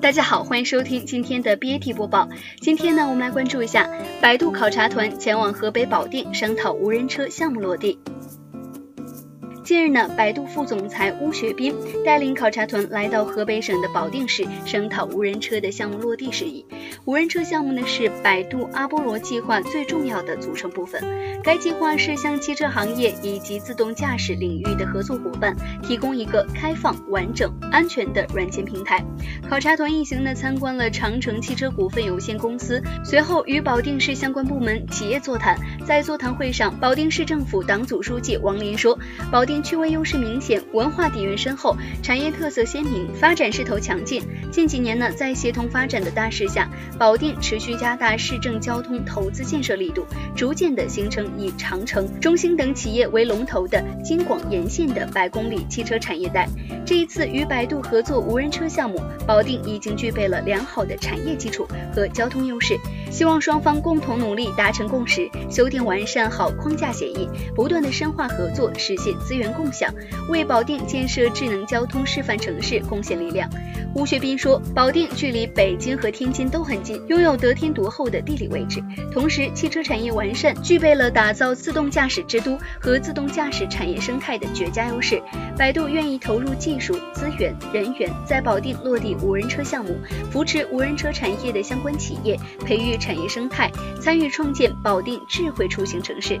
大家好，欢迎收听今天的 BAT 播报。今天呢，我们来关注一下百度考察团前往河北保定商讨无人车项目落地。近日呢，百度副总裁邬学斌带领考察团来到河北省的保定市，商讨无人车的项目落地事宜。无人车项目呢是百度阿波罗计划最重要的组成部分。该计划是向汽车行业以及自动驾驶领域的合作伙伴提供一个开放、完整、安全的软件平台。考察团一行呢参观了长城汽车股份有限公司，随后与保定市相关部门、企业座谈。在座谈会上，保定市政府党组书记王林说：“保定。”区位优势明显，文化底蕴深厚，产业特色鲜明，发展势头强劲。近几年呢，在协同发展的大势下，保定持续加大市政交通投资建设力度，逐渐的形成以长城、中兴等企业为龙头的京广沿线的百公里汽车产业带。这一次与百度合作无人车项目，保定已经具备了良好的产业基础和交通优势。希望双方共同努力，达成共识，修订完善好框架协议，不断的深化合作，实现资源共享，为保定建设智能交通示范城市贡献力量。吴学斌说，保定距离北京和天津都很近，拥有得天独厚的地理位置，同时汽车产业完善，具备了打造自动驾驶之都和自动驾驶产业生态的绝佳优势。百度愿意投入技术、资源、人员，在保定落地无人车项目，扶持无人车产业的相关企业，培育。产业生态参与创建保定智慧出行城市。